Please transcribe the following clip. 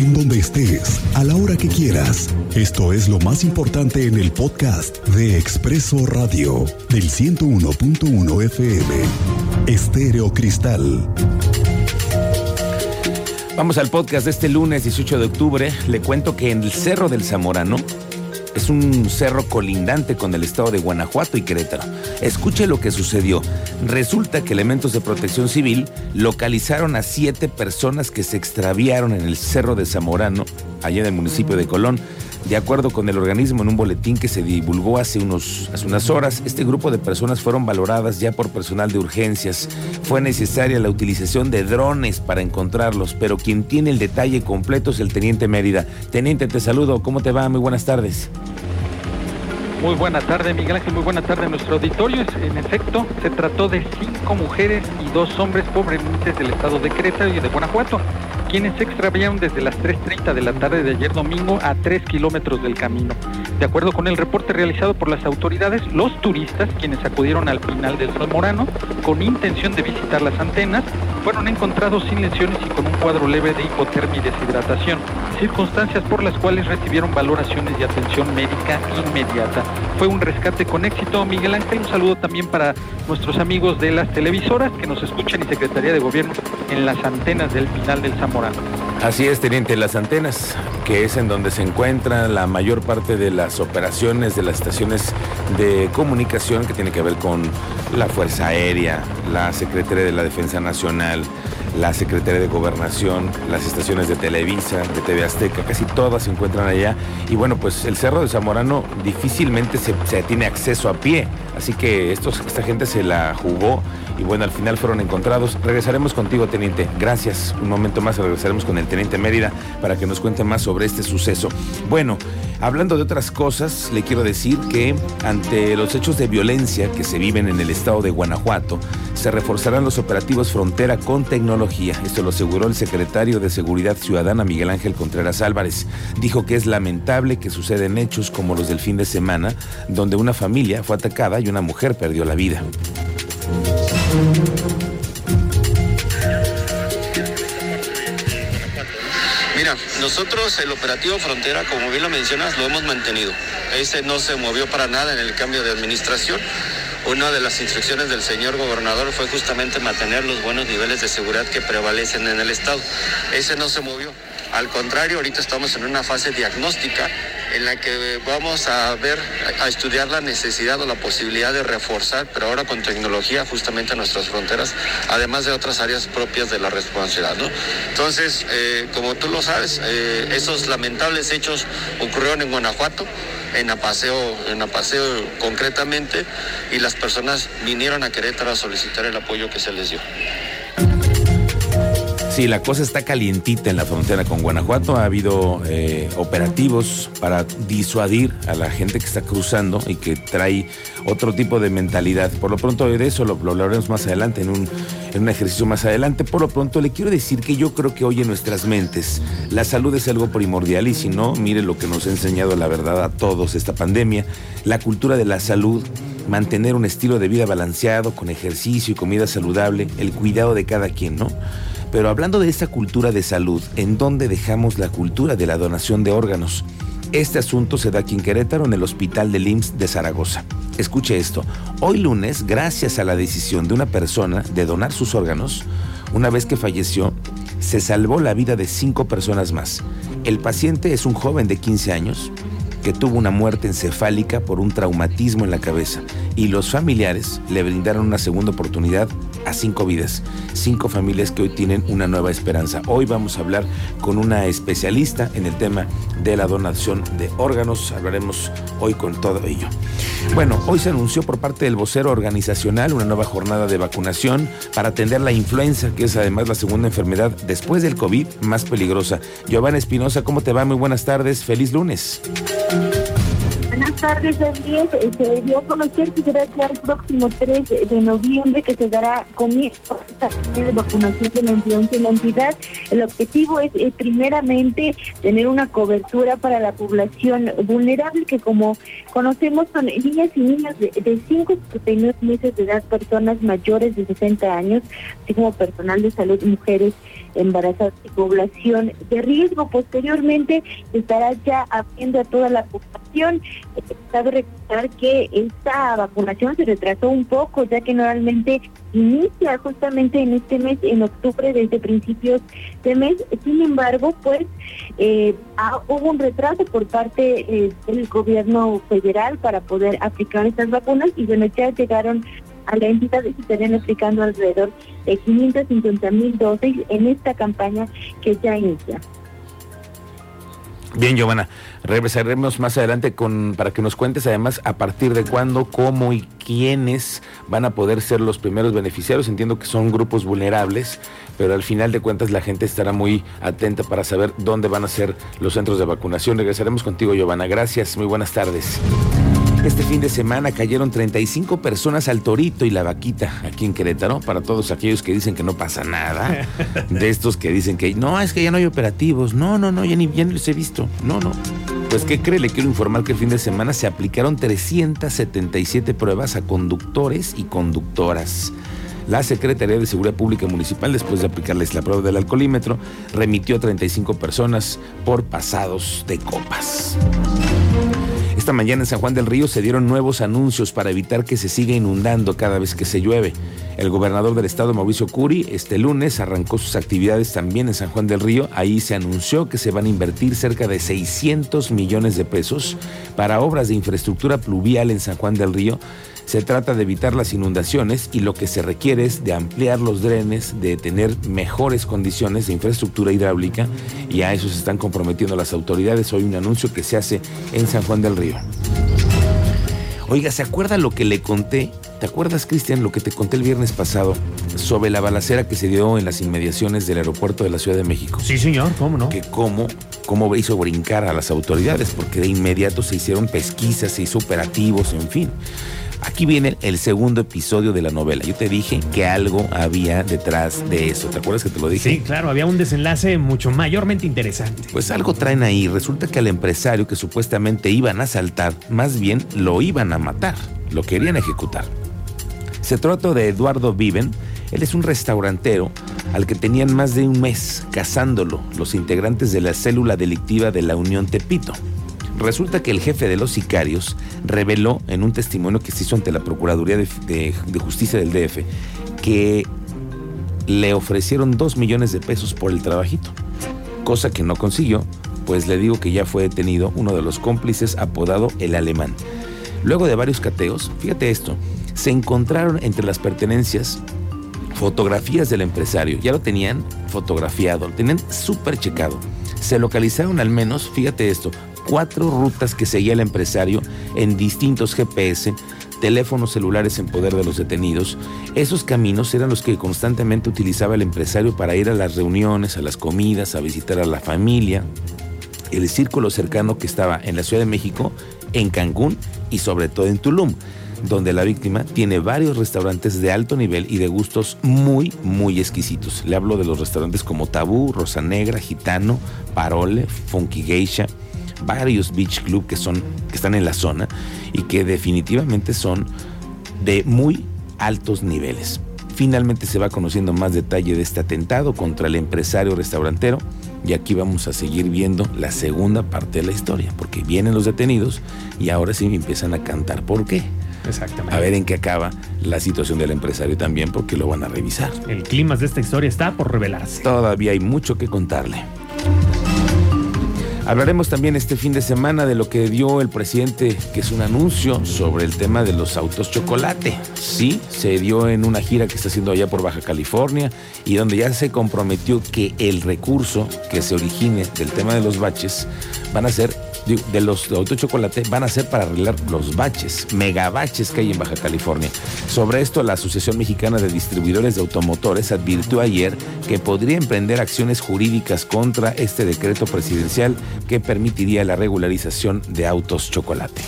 en donde estés, a la hora que quieras. Esto es lo más importante en el podcast de Expreso Radio del 101.1 FM. Estéreo Cristal. Vamos al podcast de este lunes 18 de octubre. Le cuento que en el Cerro del Zamorano es un cerro colindante con el estado de Guanajuato y Querétaro. Escuche lo que sucedió. Resulta que elementos de protección civil localizaron a siete personas que se extraviaron en el Cerro de Zamorano, allá en el municipio de Colón. De acuerdo con el organismo en un boletín que se divulgó hace, unos, hace unas horas, este grupo de personas fueron valoradas ya por personal de urgencias. Fue necesaria la utilización de drones para encontrarlos, pero quien tiene el detalle completo es el teniente Mérida. Teniente, te saludo. ¿Cómo te va? Muy buenas tardes. Muy buena tarde, Miguel Ángel. Muy buena tarde a nuestro auditorio. En efecto, se trató de cinco mujeres y dos hombres provenientes del estado de Querétaro y de Guanajuato, quienes se extraviaron desde las 3.30 de la tarde de ayer domingo a 3 kilómetros del camino. De acuerdo con el reporte realizado por las autoridades, los turistas, quienes acudieron al final del Salmorano con intención de visitar las antenas, fueron encontrados sin lesiones y con un cuadro leve de hipotermia y deshidratación, circunstancias por las cuales recibieron valoraciones y atención médica inmediata. Fue un rescate con éxito. Miguel Ángel, un saludo también para nuestros amigos de las televisoras que nos escuchan y Secretaría de Gobierno en las antenas del final del Zamorano. Así es, teniente, las antenas, que es en donde se encuentra la mayor parte de las operaciones de las estaciones de comunicación que tiene que ver con la Fuerza Aérea, la Secretaría de la Defensa Nacional, la Secretaría de Gobernación, las estaciones de Televisa, de TV Azteca, casi todas se encuentran allá. Y bueno, pues el Cerro de Zamorano difícilmente se, se tiene acceso a pie, así que estos, esta gente se la jugó y bueno, al final fueron encontrados. Regresaremos contigo, teniente. Gracias. Un momento más regresaremos con el teniente Mérida para que nos cuente más sobre este suceso. Bueno, hablando de otras cosas, le quiero decir que ante los hechos de violencia que se viven en el estado de Guanajuato, se reforzarán los operativos frontera con tecnología. Esto lo aseguró el secretario de Seguridad Ciudadana, Miguel Ángel Contreras Álvarez. Dijo que es lamentable que suceden hechos como los del fin de semana, donde una familia fue atacada y una mujer perdió la vida. Nosotros el operativo Frontera, como bien lo mencionas, lo hemos mantenido. Ese no se movió para nada en el cambio de administración. Una de las instrucciones del señor gobernador fue justamente mantener los buenos niveles de seguridad que prevalecen en el Estado. Ese no se movió. Al contrario, ahorita estamos en una fase diagnóstica en la que vamos a ver, a estudiar la necesidad o la posibilidad de reforzar, pero ahora con tecnología, justamente nuestras fronteras, además de otras áreas propias de la responsabilidad. Entonces, eh, como tú lo sabes, eh, esos lamentables hechos ocurrieron en Guanajuato en Apaseo, en Apaseo concretamente, y las personas vinieron a Querétaro a solicitar el apoyo que se les dio. Sí, la cosa está calientita en la frontera con Guanajuato. Ha habido eh, operativos para disuadir a la gente que está cruzando y que trae otro tipo de mentalidad. Por lo pronto de eso lo, hablaremos más adelante, en un, en un ejercicio más adelante. Por lo pronto le quiero decir que yo creo que hoy en nuestras mentes la salud es algo primordial y si no, mire lo que nos ha enseñado la verdad a todos esta pandemia, la cultura de la salud mantener un estilo de vida balanceado, con ejercicio y comida saludable, el cuidado de cada quien, ¿no? Pero hablando de esta cultura de salud, ¿en dónde dejamos la cultura de la donación de órganos? Este asunto se da aquí en Querétaro, en el Hospital de IMSS de Zaragoza. Escuche esto. Hoy lunes, gracias a la decisión de una persona de donar sus órganos, una vez que falleció, se salvó la vida de cinco personas más. El paciente es un joven de 15 años que tuvo una muerte encefálica por un traumatismo en la cabeza y los familiares le brindaron una segunda oportunidad a cinco vidas, cinco familias que hoy tienen una nueva esperanza. Hoy vamos a hablar con una especialista en el tema de la donación de órganos. Hablaremos hoy con todo ello. Bueno, hoy se anunció por parte del vocero organizacional una nueva jornada de vacunación para atender la influenza, que es además la segunda enfermedad después del COVID más peligrosa. Giovanna Espinosa, ¿cómo te va? Muy buenas tardes. Feliz lunes. Buenas tardes, también se dio a conocer que será ya el próximo 3 de noviembre que se dará comienzo a de vacunación de la influenza en la entidad. El objetivo es eh, primeramente tener una cobertura para la población vulnerable que como conocemos son niñas y niños de, de 5 a 39 meses de edad, personas mayores de 60 años, así como personal de salud, mujeres embarazadas y población de riesgo. Posteriormente estará ya abriendo a toda la población. Cabe recordar que esta vacunación se retrasó un poco, ya que normalmente inicia justamente en este mes, en octubre, desde principios de mes. Sin embargo, pues eh, hubo un retraso por parte eh, del gobierno federal para poder aplicar estas vacunas y bueno, ya llegaron a la entidad se estarían aplicando alrededor de 550 mil dosis en esta campaña que ya inicia. Bien, Giovanna, regresaremos más adelante con para que nos cuentes además a partir de cuándo, cómo y quiénes van a poder ser los primeros beneficiarios. Entiendo que son grupos vulnerables, pero al final de cuentas la gente estará muy atenta para saber dónde van a ser los centros de vacunación. Regresaremos contigo, Giovanna. Gracias, muy buenas tardes. Este fin de semana cayeron 35 personas al Torito y la Vaquita aquí en Querétaro. Para todos aquellos que dicen que no pasa nada, de estos que dicen que no, es que ya no hay operativos. No, no, no, ya ni, ya los he visto. No, no. Pues, ¿qué cree? Le quiero informar que el fin de semana se aplicaron 377 pruebas a conductores y conductoras. La Secretaría de Seguridad Pública Municipal, después de aplicarles la prueba del alcoholímetro, remitió a 35 personas por pasados de copas. Esta mañana en San Juan del Río se dieron nuevos anuncios para evitar que se siga inundando cada vez que se llueve. El gobernador del estado, Mauricio Curi, este lunes arrancó sus actividades también en San Juan del Río. Ahí se anunció que se van a invertir cerca de 600 millones de pesos para obras de infraestructura pluvial en San Juan del Río se trata de evitar las inundaciones y lo que se requiere es de ampliar los drenes, de tener mejores condiciones de infraestructura hidráulica y a eso se están comprometiendo las autoridades. Hoy un anuncio que se hace en San Juan del Río. Oiga, ¿se acuerda lo que le conté? ¿Te acuerdas, Cristian, lo que te conté el viernes pasado sobre la balacera que se dio en las inmediaciones del aeropuerto de la Ciudad de México? Sí, señor, ¿cómo no? Que cómo, cómo hizo brincar a las autoridades, porque de inmediato se hicieron pesquisas, se hizo operativos, en fin. Aquí viene el segundo episodio de la novela. Yo te dije que algo había detrás de eso. ¿Te acuerdas que te lo dije? Sí, claro, había un desenlace mucho mayormente interesante. Pues algo traen ahí. Resulta que al empresario que supuestamente iban a asaltar, más bien lo iban a matar. Lo querían ejecutar. Se trata de Eduardo Viven. Él es un restaurantero al que tenían más de un mes cazándolo los integrantes de la célula delictiva de la Unión Tepito. Resulta que el jefe de los sicarios reveló en un testimonio que se hizo ante la Procuraduría de, Justicia del DF que le ofrecieron dos millones de pesos por el trabajito, cosa que no consiguió, pues le digo que ya fue detenido uno de los cómplices apodado el alemán. Luego de varios cateos, fíjate esto, se encontraron entre las pertenencias fotografías del empresario, ya lo tenían fotografiado, lo tenían súper checado. Se localizaron al menos, fíjate esto, cuatro rutas que seguía el empresario en distintos GPS, teléfonos celulares en poder de los detenidos. Esos caminos eran los que constantemente utilizaba el empresario para ir a las reuniones, a las comidas, a visitar a la familia. El círculo cercano que estaba en la Ciudad de México, en Cancún y sobre todo en Tulum donde la víctima tiene varios restaurantes de alto nivel y de gustos muy, muy exquisitos. Le hablo de los restaurantes como Tabú, Rosa Negra, Gitano, Parole, Funky Geisha, varios beach club que, son, que están en la zona y que definitivamente son de muy altos niveles. Finalmente se va conociendo más detalle de este atentado contra el empresario restaurantero y aquí vamos a seguir viendo la segunda parte de la historia, porque vienen los detenidos y ahora sí empiezan a cantar. ¿Por qué? Exactamente. A ver en qué acaba la situación del empresario también, porque lo van a revisar. El clima de esta historia está por revelarse. Todavía hay mucho que contarle. Hablaremos también este fin de semana de lo que dio el presidente, que es un anuncio sobre el tema de los autos chocolate. Sí, se dio en una gira que está haciendo allá por Baja California y donde ya se comprometió que el recurso que se origine del tema de los baches van a ser de los de chocolate van a ser para arreglar los baches, megabaches que hay en Baja California. Sobre esto, la Asociación Mexicana de Distribuidores de Automotores advirtió ayer que podría emprender acciones jurídicas contra este decreto presidencial que permitiría la regularización de autos chocolate.